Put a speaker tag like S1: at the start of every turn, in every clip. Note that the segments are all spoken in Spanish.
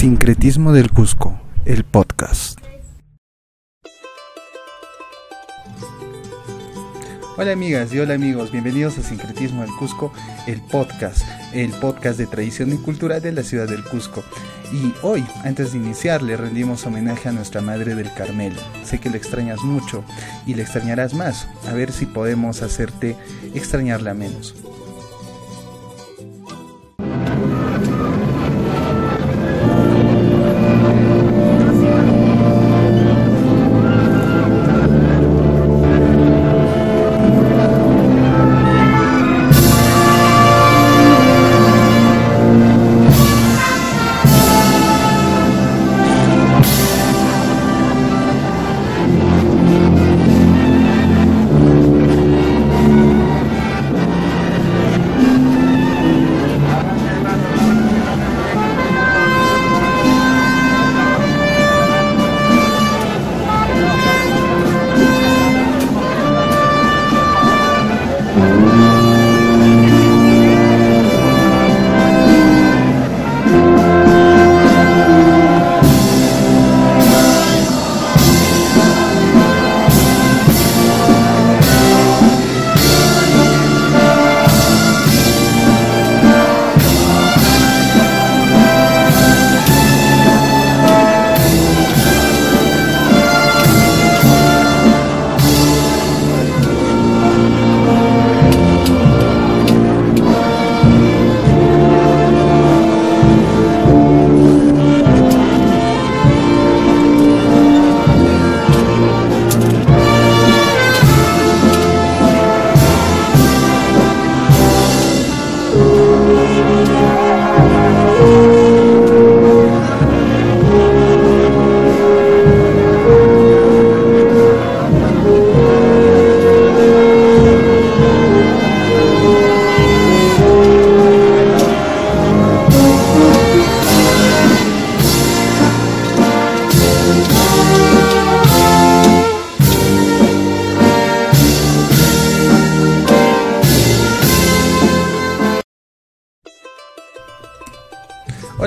S1: Sincretismo del Cusco, el podcast. Hola amigas y hola amigos, bienvenidos a Sincretismo del Cusco, el podcast, el podcast de tradición y cultura de la ciudad del Cusco. Y hoy, antes de iniciar, le rendimos homenaje a nuestra Madre del Carmelo. Sé que le extrañas mucho y le extrañarás más. A ver si podemos hacerte extrañarla menos.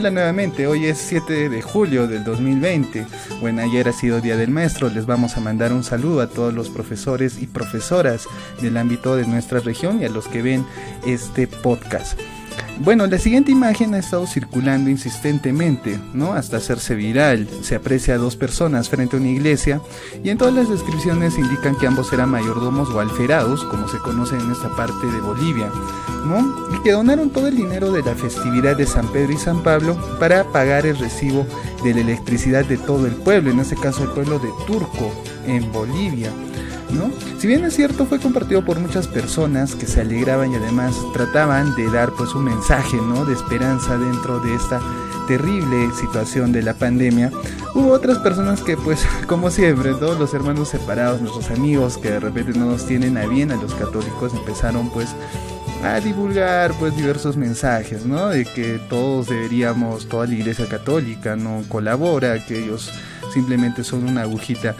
S1: Hola nuevamente, hoy es 7 de julio del 2020. Bueno, ayer ha sido Día del Maestro, les vamos a mandar un saludo a todos los profesores y profesoras del ámbito de nuestra región y a los que ven este podcast. Bueno, la siguiente imagen ha estado circulando insistentemente, ¿no? Hasta hacerse viral. Se aprecia a dos personas frente a una iglesia y en todas las descripciones indican que ambos eran mayordomos o alferados, como se conoce en esta parte de Bolivia, ¿no? Y que donaron todo el dinero de la festividad de San Pedro y San Pablo para pagar el recibo de la electricidad de todo el pueblo, en este caso el pueblo de Turco, en Bolivia. Si bien es cierto, fue compartido por muchas personas que se alegraban y además trataban de dar pues un mensaje, ¿no? De esperanza dentro de esta terrible situación de la pandemia. Hubo otras personas que pues como siempre, todos los hermanos separados, nuestros amigos que de repente no nos tienen a bien a los católicos, empezaron pues a divulgar pues diversos mensajes, ¿no? De que todos deberíamos, toda la iglesia católica no colabora, que ellos simplemente son una agujita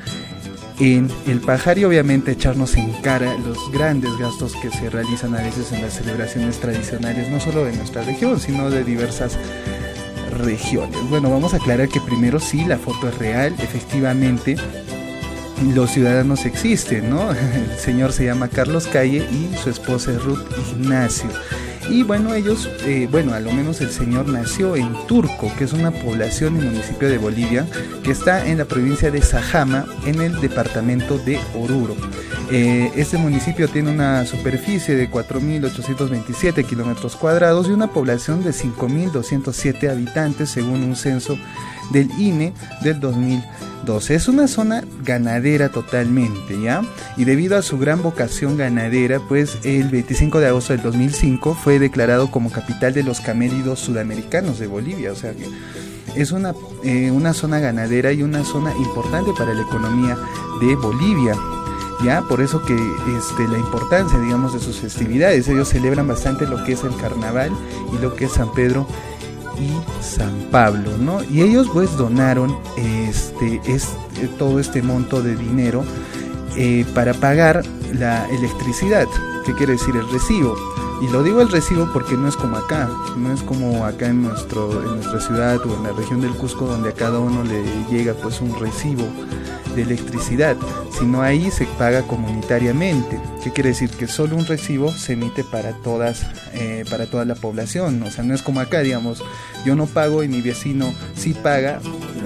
S1: en el pajar y obviamente echarnos en cara los grandes gastos que se realizan a veces en las celebraciones tradicionales, no solo de nuestra región, sino de diversas regiones. Bueno, vamos a aclarar que primero sí, la foto es real, efectivamente. Los ciudadanos existen, ¿no? El señor se llama Carlos Calle y su esposa es Ruth Ignacio. Y bueno, ellos, eh, bueno, a lo menos el señor nació en Turco, que es una población y municipio de Bolivia, que está en la provincia de Sajama, en el departamento de Oruro. Eh, este municipio tiene una superficie de 4.827 kilómetros cuadrados y una población de 5.207 habitantes, según un censo del INE del 2012. Es una zona ganadera totalmente, ¿ya? Y debido a su gran vocación ganadera, pues el 25 de agosto del 2005 fue declarado como capital de los camélidos sudamericanos de Bolivia, o sea que es una, eh, una zona ganadera y una zona importante para la economía de Bolivia. Ya, por eso que este, la importancia, digamos, de sus festividades. Ellos celebran bastante lo que es el carnaval y lo que es San Pedro y San Pablo, ¿no? Y ellos pues donaron este, este todo este monto de dinero eh, para pagar la electricidad, ¿qué quiere decir el recibo? Y lo digo el recibo porque no es como acá, no es como acá en, nuestro, en nuestra ciudad o en la región del Cusco donde a cada uno le llega pues un recibo de electricidad, sino ahí se paga comunitariamente. ¿Qué quiere decir? Que solo un recibo se emite para todas, eh, para toda la población. O sea, no es como acá, digamos, yo no pago y mi vecino sí paga,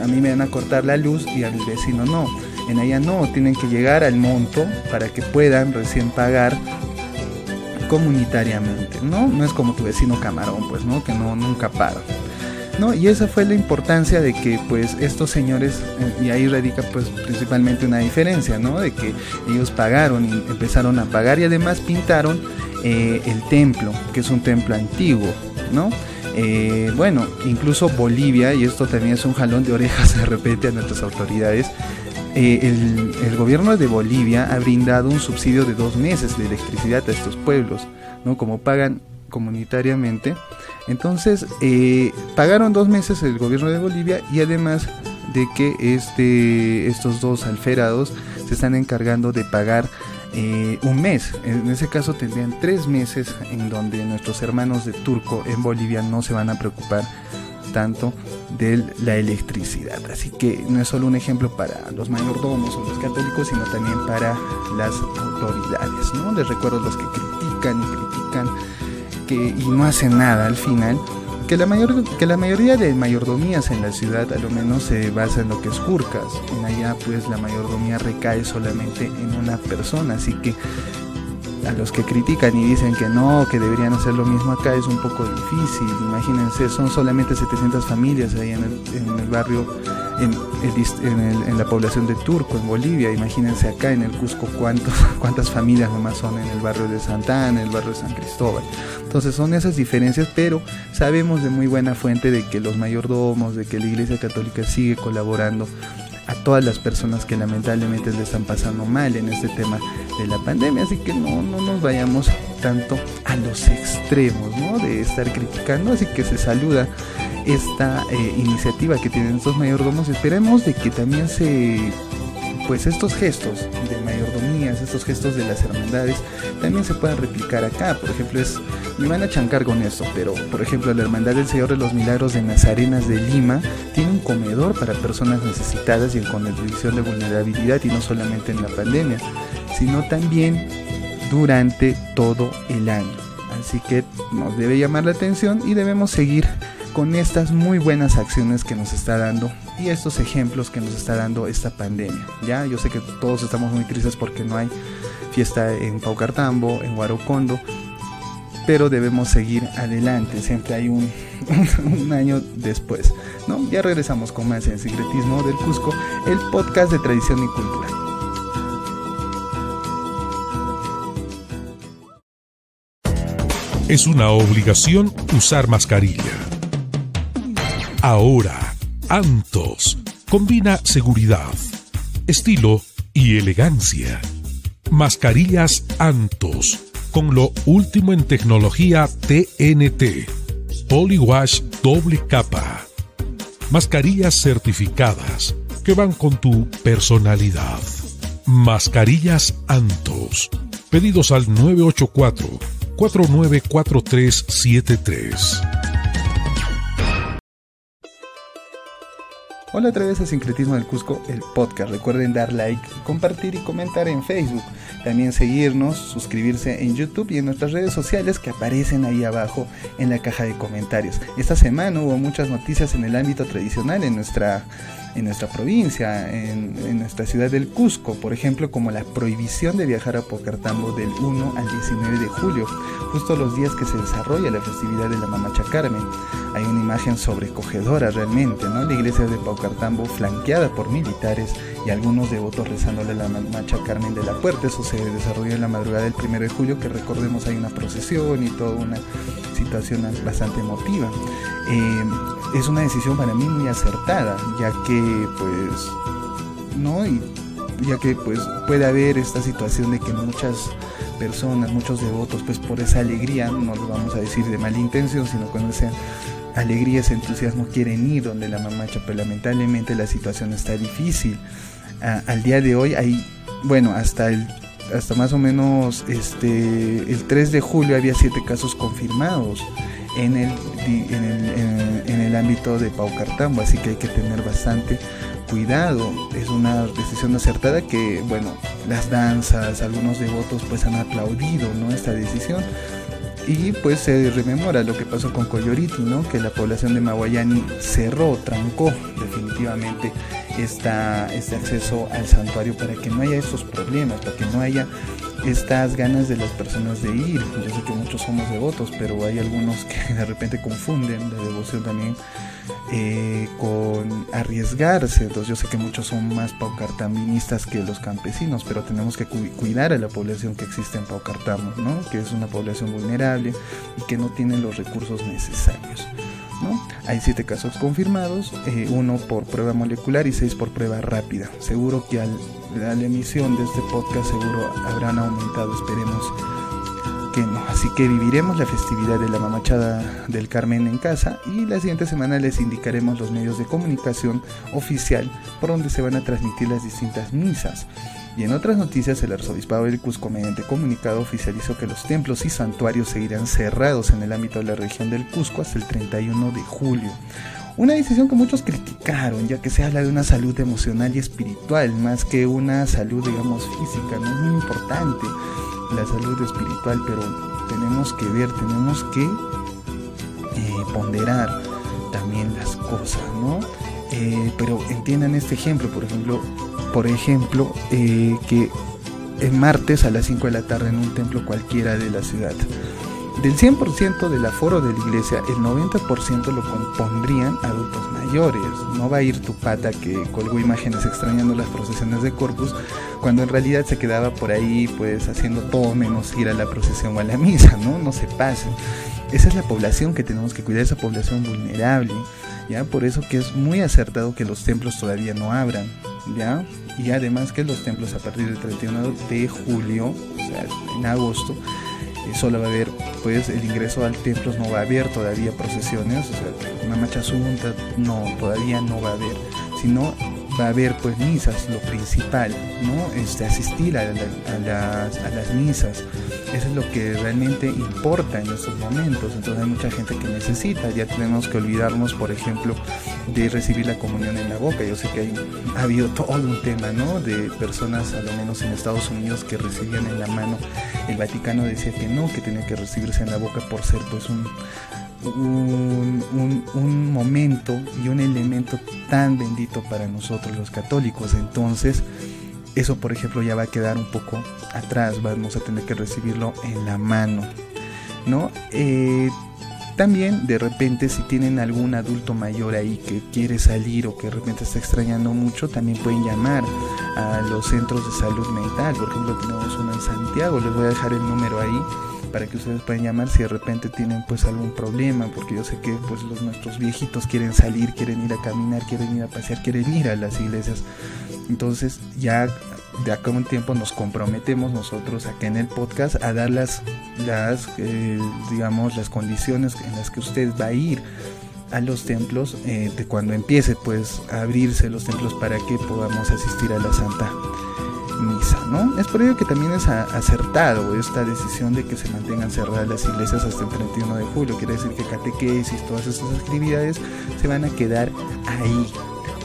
S1: a mí me van a cortar la luz y al vecino no. En allá no, tienen que llegar al monto para que puedan recién pagar comunitariamente, ¿no? No es como tu vecino camarón, pues, ¿no? Que no nunca paga. ¿no? Y esa fue la importancia de que pues estos señores, eh, y ahí radica pues principalmente una diferencia, ¿no? De que ellos pagaron y empezaron a pagar y además pintaron eh, el templo, que es un templo antiguo, ¿no? Eh, bueno, incluso Bolivia, y esto también es un jalón de orejas de repente a nuestras autoridades, el, el, gobierno de Bolivia ha brindado un subsidio de dos meses de electricidad a estos pueblos, ¿no? Como pagan comunitariamente. Entonces, eh, pagaron dos meses el gobierno de Bolivia y además de que este, estos dos alferados se están encargando de pagar eh, un mes. En ese caso tendrían tres meses en donde nuestros hermanos de Turco en Bolivia no se van a preocupar tanto de la electricidad. Así que no es solo un ejemplo para los mayordomos o los católicos, sino también para las autoridades. ¿no? Les recuerdo los que critican y critican y no hace nada al final, que la, mayor, que la mayoría de mayordomías en la ciudad a lo menos se basa en lo que es Jurcas. En allá pues la mayordomía recae solamente en una persona, así que a los que critican y dicen que no, que deberían hacer lo mismo acá es un poco difícil. Imagínense, son solamente 700 familias ahí en el, en el barrio en, la población de Turco, en Bolivia. Imagínense acá en el Cusco cuántos, cuántas familias nomás son en el barrio de Santa Ana, en el barrio de San Cristóbal. Entonces son esas diferencias, pero sabemos de muy buena fuente de que los mayordomos, de que la Iglesia Católica sigue colaborando todas las personas que lamentablemente le están pasando mal en este tema de la pandemia. Así que no, no nos vayamos tanto a los extremos ¿no? de estar criticando. Así que se saluda esta eh, iniciativa que tienen estos mayordomos. Esperemos de que también se pues estos gestos de estos gestos de las hermandades, también se puedan replicar acá. Por ejemplo, es, me van a chancar con esto, pero por ejemplo, la Hermandad del Señor de los Milagros de Nazarenas de Lima tiene un comedor para personas necesitadas y en condición de vulnerabilidad, y no solamente en la pandemia, sino también durante todo el año. Así que nos debe llamar la atención y debemos seguir con estas muy buenas acciones que nos está dando y estos ejemplos que nos está dando esta pandemia. Ya, yo sé que todos estamos muy tristes porque no hay fiesta en Paucartambo, en Huarocondo, pero debemos seguir adelante, siempre hay un, año después. ¿no? Ya regresamos con más en Secretismo del Cusco, el podcast de tradición y cultura.
S2: Es una obligación usar mascarilla. Ahora, Antos combina seguridad, estilo y elegancia. Mascarillas Antos con lo último en tecnología TNT. Polywash doble capa. Mascarillas certificadas que van con tu personalidad. Mascarillas Antos. Pedidos al 984 494373.
S1: Hola otra vez a Sincretismo del Cusco, el podcast. Recuerden dar like, compartir y comentar en Facebook. También seguirnos, suscribirse en YouTube y en nuestras redes sociales que aparecen ahí abajo en la caja de comentarios. Esta semana hubo muchas noticias en el ámbito tradicional en nuestra en nuestra provincia, en, nuestra ciudad del Cusco, por ejemplo, como la prohibición de viajar a Pocartambo del 1 al 19 de julio, justo los días que se desarrolla la festividad de la Mamacha Carmen. Hay una imagen sobrecogedora realmente, ¿no? La iglesia de Paucartambo flanqueada por militares y algunos devotos rezándole a la Mamacha Carmen de la Puerta. Eso se desarrolló en la madrugada del 1 de julio, que recordemos hay una procesión y toda una situación bastante emotiva. Eh, es una decisión para mí muy acertada, ya que pues, ¿no? Y ya que pues puede haber esta situación de que muchas personas, muchos devotos, pues por esa alegría, no lo vamos a decir de mala intención, sino con esa alegría, ese entusiasmo quieren ir donde la mamacha, pero lamentablemente la situación está difícil. al día de hoy hay, bueno, hasta el hasta más o menos este, el 3 de julio había 7 casos confirmados en el, en el, en el ámbito de Paucartambo, así que hay que tener bastante cuidado. Es una decisión acertada que, bueno, las danzas, algunos devotos pues han aplaudido, ¿no? Esta decisión. Y pues se rememora lo que pasó con Coyoriti, ¿no? Que la población de Maguayani cerró, trancó definitivamente esta, este acceso al santuario para que no haya estos problemas, para que no haya estas ganas de las personas de ir. Yo sé que muchos somos devotos, pero hay algunos que de repente confunden la devoción también eh, con arriesgarse. Entonces yo sé que muchos son más paucartaministas que los campesinos, pero tenemos que cuidar a la población que existe en Paucartamo, ¿no? que es una población vulnerable y que no tiene los recursos necesarios. Hay siete casos confirmados, eh, uno por prueba molecular y seis por prueba rápida. Seguro que al, a la emisión de este podcast seguro habrán aumentado, esperemos Así que viviremos la festividad de la mamachada del Carmen en casa y la siguiente semana les indicaremos los medios de comunicación oficial por donde se van a transmitir las distintas misas. Y en otras noticias, el arzobispado del Cusco, mediante comunicado, oficializó que los templos y santuarios seguirán cerrados en el ámbito de la región del Cusco hasta el 31 de julio. Una decisión que muchos criticaron, ya que se habla de una salud emocional y espiritual, más que una salud, digamos, física, no muy importante la salud espiritual, pero tenemos que ver, tenemos que eh, ponderar también las cosas, ¿no? Eh, pero entiendan este ejemplo, por ejemplo, por ejemplo, eh, que en martes a las 5 de la tarde en un templo cualquiera de la ciudad. Del 100% del aforo de la iglesia, el 90% lo compondrían adultos mayores. No va a ir tu pata que colgó imágenes extrañando las procesiones de Corpus, cuando en realidad se quedaba por ahí pues haciendo todo menos ir a la procesión o a la misa, ¿no? No se pasen. Esa es la población que tenemos que cuidar, esa población vulnerable, ¿ya? Por eso que es muy acertado que los templos todavía no abran, ¿ya? Y además que los templos a partir del 31 de julio, o sea, en agosto, solo va a haber pues el ingreso al templo no va a haber todavía procesiones o sea una marcha asunta no todavía no va a haber sino va a haber pues misas, lo principal, ¿no? Este, asistir a, las, a, las, misas. Eso es lo que realmente importa en estos momentos. Entonces hay mucha gente que necesita. Ya tenemos que olvidarnos, por ejemplo, de recibir la comunión en la boca. Yo sé que hay, ha habido todo un tema, ¿no? De personas, a lo menos en Estados Unidos, que recibían en la mano. El Vaticano decía que no, que tenía que recibirse en la boca por ser pues un un, momento y un elemento tan bendito para nosotros los católicos. Entonces, eso por ejemplo ya va a quedar un poco atrás, vamos a tener que recibirlo en la mano. ¿no? Eh, también de repente si tienen algún adulto mayor ahí que quiere salir o que de repente está extrañando mucho, también pueden llamar a los centros de salud mental. Por ejemplo, tenemos uno en Santiago, les voy a dejar el número ahí para que ustedes puedan llamar si de repente tienen pues algún problema, porque yo sé que pues los nuestros viejitos quieren salir, quieren ir a caminar, quieren ir a pasear, quieren ir a las iglesias. Entonces ya de acá un tiempo nos comprometemos nosotros acá en el podcast a dar las, las eh, digamos, las condiciones en las que usted va a ir a los templos eh, de cuando empiece pues a abrirse los templos para que podamos asistir a la Santa misa, ¿no? Es por ello que también es acertado esta decisión de que se mantengan cerradas las iglesias hasta el 31 de julio. Quiere decir que catequesis, todas estas actividades se van a quedar ahí.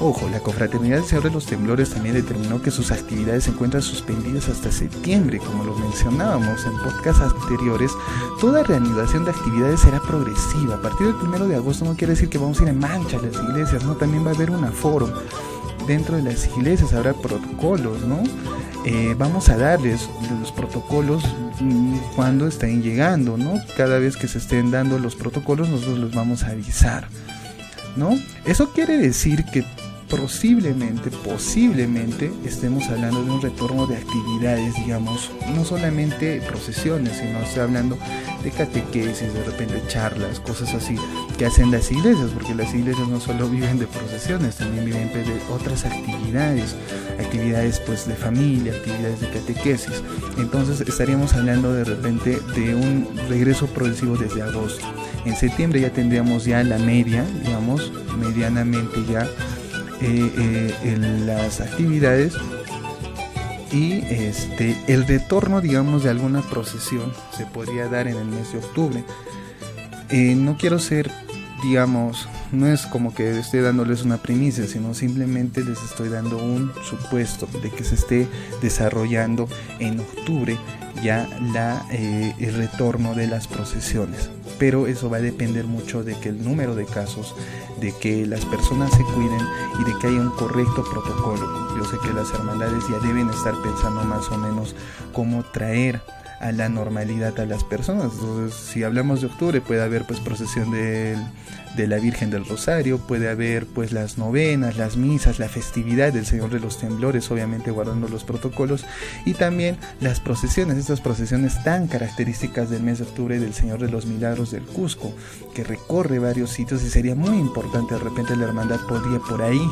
S1: Ojo, la Confraternidad del Señor de los Temblores también determinó que sus actividades se encuentran suspendidas hasta septiembre, como lo mencionábamos en podcasts anteriores. Toda reanudación de actividades será progresiva. A partir del 1 de agosto no quiere decir que vamos a ir en mancha a las iglesias, ¿no? También va a haber un aforo dentro de las iglesias habrá protocolos, ¿no? Eh, vamos a darles los protocolos mm, cuando estén llegando, ¿no? Cada vez que se estén dando los protocolos, nosotros los vamos a avisar, ¿no? Eso quiere decir que posiblemente, posiblemente estemos hablando de un retorno de actividades, digamos, no solamente procesiones, sino estoy hablando de catequesis, de repente charlas, cosas así que hacen las iglesias, porque las iglesias no solo viven de procesiones, también viven de otras actividades, actividades pues de familia, actividades de catequesis. Entonces estaríamos hablando de repente de un regreso progresivo desde agosto. En septiembre ya tendríamos ya la media, digamos, medianamente ya eh, eh, en las actividades y este el retorno digamos de alguna procesión se podría dar en el mes de octubre. Eh, no quiero ser digamos no es como que esté dándoles una primicia sino simplemente les estoy dando un supuesto de que se esté desarrollando en octubre ya la, el retorno de las procesiones pero eso va a depender mucho de que el número de casos, de que las personas se cuiden y de que haya un correcto protocolo. Yo sé que las hermandades ya deben estar pensando más o menos cómo traer a la normalidad a las personas. Entonces, si hablamos de octubre, puede haber pues procesión del de la Virgen del Rosario, puede haber pues las novenas, las misas, la festividad del Señor de los Temblores, obviamente guardando los protocolos, y también las procesiones, estas procesiones tan características del mes de octubre del Señor de los Milagros del Cusco, que recorre varios sitios y sería muy importante, de repente la hermandad podría por ahí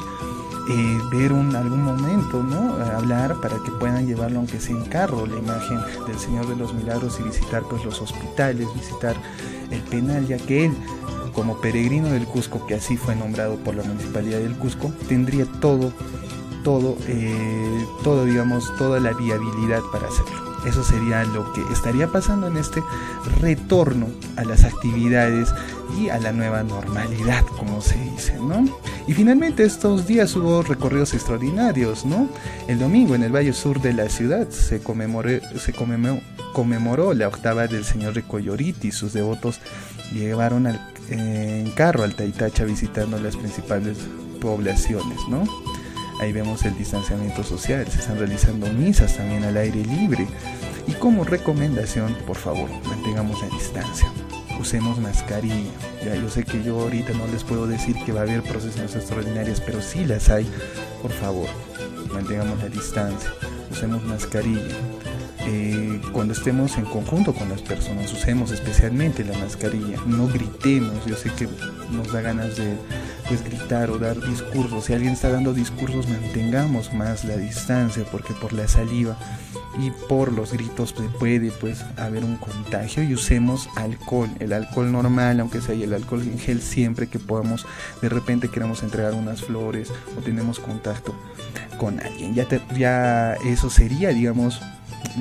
S1: eh, ver un, algún momento, ¿no? Hablar para que puedan llevarlo aunque sea en carro, la imagen del Señor de los Milagros y visitar pues los hospitales, visitar el penal, ya que él como peregrino del Cusco, que así fue nombrado por la Municipalidad del Cusco, tendría todo, todo, eh, todo, digamos, toda la viabilidad para hacerlo. Eso sería lo que estaría pasando en este retorno a las actividades y a la nueva normalidad, como se dice, ¿no? Y finalmente estos días hubo recorridos extraordinarios, ¿no? El domingo en el Valle Sur de la ciudad se conmemoró, la octava del Señor de Coyoriti. Sus devotos llevaron al en carro al Taitacha visitando las principales poblaciones, ¿no? Ahí vemos el distanciamiento social, se están realizando misas también al aire libre. Y como recomendación, por favor, mantengamos la distancia. Usemos mascarilla. Ya yo sé que yo ahorita no les puedo decir que va a haber procesos extraordinarios, pero si las hay. Por favor, mantengamos la distancia. Usemos mascarilla eh, cuando estemos en conjunto con las personas, usemos especialmente la mascarilla, no gritemos, yo sé que nos da ganas de pues, gritar o dar discursos, si alguien está dando discursos mantengamos más la distancia porque por la saliva y por los gritos puede pues haber un contagio y usemos alcohol, el alcohol normal, aunque sea el alcohol en gel siempre que podamos, de repente queremos entregar unas flores o tenemos contacto con alguien, ya, ya eso sería digamos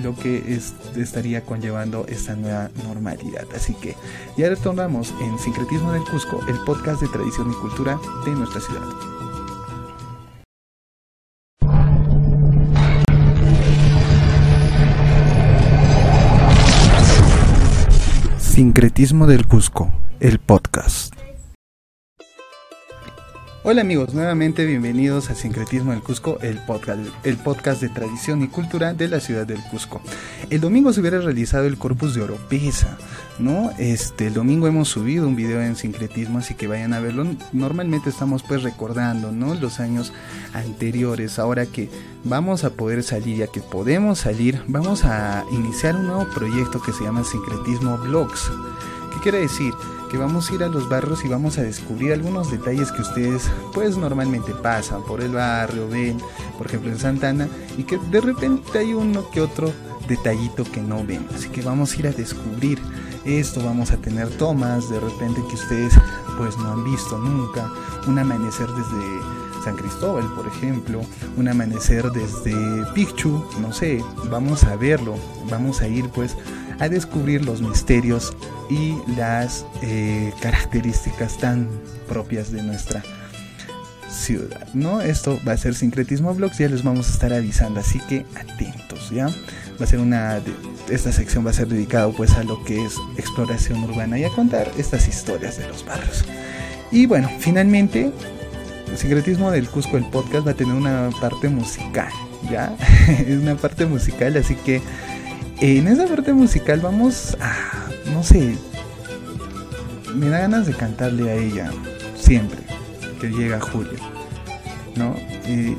S1: lo que estaría conllevando esta nueva normalidad. Así que ya retornamos en Sincretismo del Cusco, el podcast de tradición y cultura de nuestra ciudad. Sincretismo del Cusco, el podcast. Hola amigos, nuevamente bienvenidos a Sincretismo del Cusco, el podcast, el podcast de tradición y cultura de la ciudad del Cusco. El domingo se hubiera realizado el Corpus de Oropesa, ¿no? Este, el domingo hemos subido un video en Sincretismo, así que vayan a verlo. Normalmente estamos pues recordando, ¿no? Los años anteriores. Ahora que vamos a poder salir, ya que podemos salir, vamos a iniciar un nuevo proyecto que se llama Sincretismo Blogs. ¿Qué quiere decir? Que vamos a ir a los barrios y vamos a descubrir algunos detalles que ustedes pues normalmente pasan por el barrio, ven, por ejemplo en Santana, y que de repente hay uno que otro detallito que no ven. Así que vamos a ir a descubrir esto, vamos a tener tomas de repente que ustedes pues no han visto nunca, un amanecer desde San Cristóbal, por ejemplo, un amanecer desde Pichu, no sé, vamos a verlo, vamos a ir pues a descubrir los misterios y las eh, características tan propias de nuestra ciudad, ¿no? Esto va a ser Sincretismo Vlogs, ya les vamos a estar avisando, así que atentos, ¿ya? Va a ser una, esta sección va a ser dedicada pues a lo que es exploración urbana y a contar estas historias de los barrios. Y bueno, finalmente, Sincretismo del Cusco, el podcast va a tener una parte musical, ¿ya? es una parte musical, así que en esa parte musical vamos a, no sé, me da ganas de cantarle a ella siempre que llega Julio, ¿no? y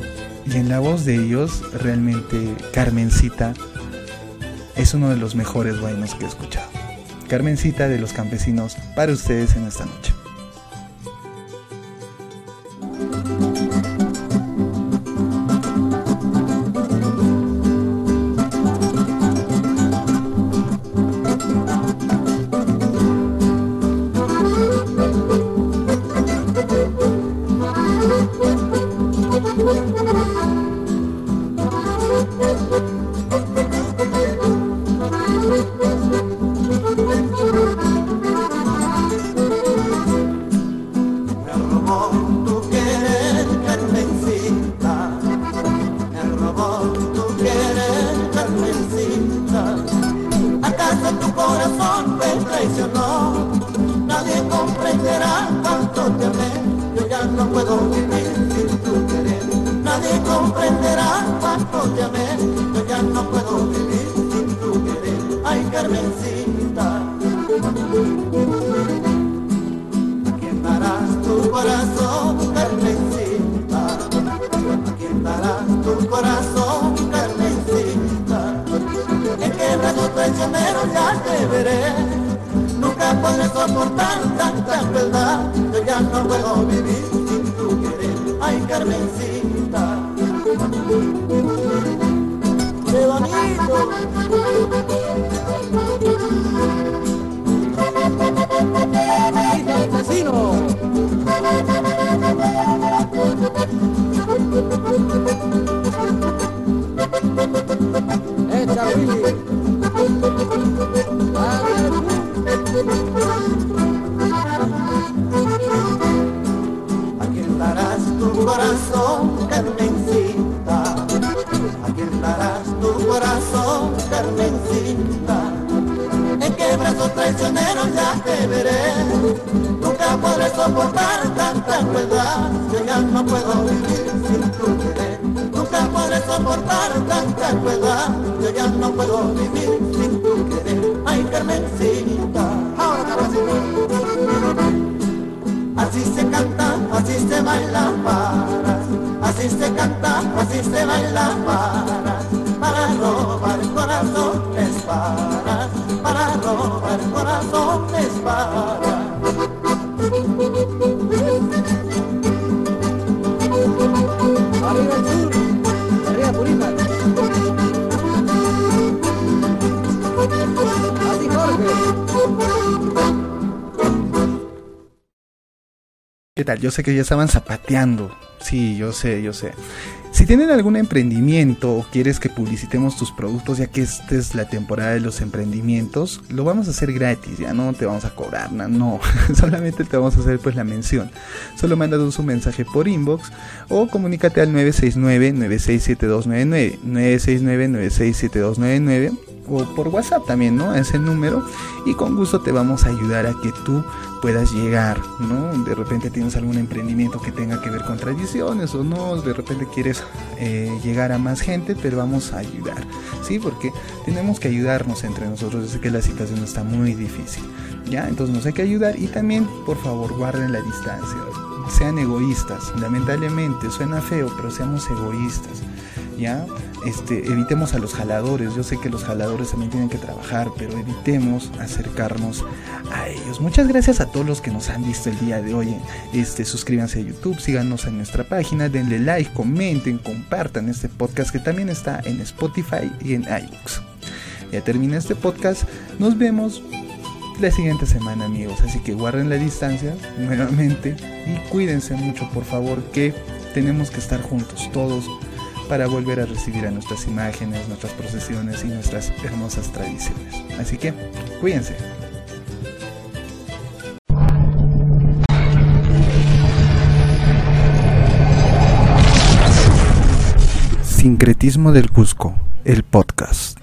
S1: en la voz de ellos, realmente Carmencita es uno de los mejores buenos que he escuchado. Carmencita de los campesinos para ustedes en esta noche.
S3: Corazón me traicionó. Nadie comprenderá cuánto te amé, yo ya no puedo vivir sin tu querer. Nadie comprenderá cuánto te amé, yo ya no puedo vivir sin tu querer. Ay, Carmencita, ¿a quién darás tu corazón, Carmencita? ¿A quién darás tu corazón, traicionero ya te veré. Nunca podré soportar tanta crueldad. Yo ya no puedo vivir sin tu querer. Ay, Carmencita. ¡Qué bonito! Soportar tanta crueldad. Yo ya no puedo vivir sin tu querer. Nunca podré soportar tanta crueldad. Yo ya no puedo vivir sin tu querer. Ay, Carmencita. Ahora, Carmencita. Así se canta, así se baila paras, así se canta, así se baila paras,
S1: Yo sé que ya estaban zapateando. Sí, yo sé, yo sé. Si tienen algún emprendimiento o quieres que publicitemos tus productos, ya que esta es la temporada de los emprendimientos, lo vamos a hacer gratis, ya no te vamos a cobrar, no, solamente te vamos a hacer pues la mención. Solo mándanos un mensaje por inbox o comunícate al 969-967299, 969-967299 o por WhatsApp también, ¿no? Ese número y con gusto te vamos a ayudar a que tú puedas llegar, ¿no? De repente tienes algún emprendimiento que tenga que ver con tradiciones o no, de repente quieres eh, llegar a más gente, pero vamos a ayudar, ¿sí? Porque tenemos que ayudarnos entre nosotros, sé que la situación está muy difícil, ¿ya? Entonces nos hay que ayudar y también, por favor, guarden la distancia, sean egoístas, lamentablemente suena feo, pero seamos egoístas. ¿Ya? Este, evitemos a los jaladores. Yo sé que los jaladores también tienen que trabajar, pero evitemos acercarnos a ellos. Muchas gracias a todos los que nos han visto el día de hoy. Este, suscríbanse a YouTube, síganos en nuestra página, denle like, comenten, compartan este podcast que también está en Spotify y en iBooks. Ya termina este podcast. Nos vemos la siguiente semana, amigos. Así que guarden la distancia nuevamente y cuídense mucho, por favor, que tenemos que estar juntos todos para volver a recibir a nuestras imágenes, nuestras procesiones y nuestras hermosas tradiciones. Así que, cuídense. Sincretismo del Cusco, el podcast.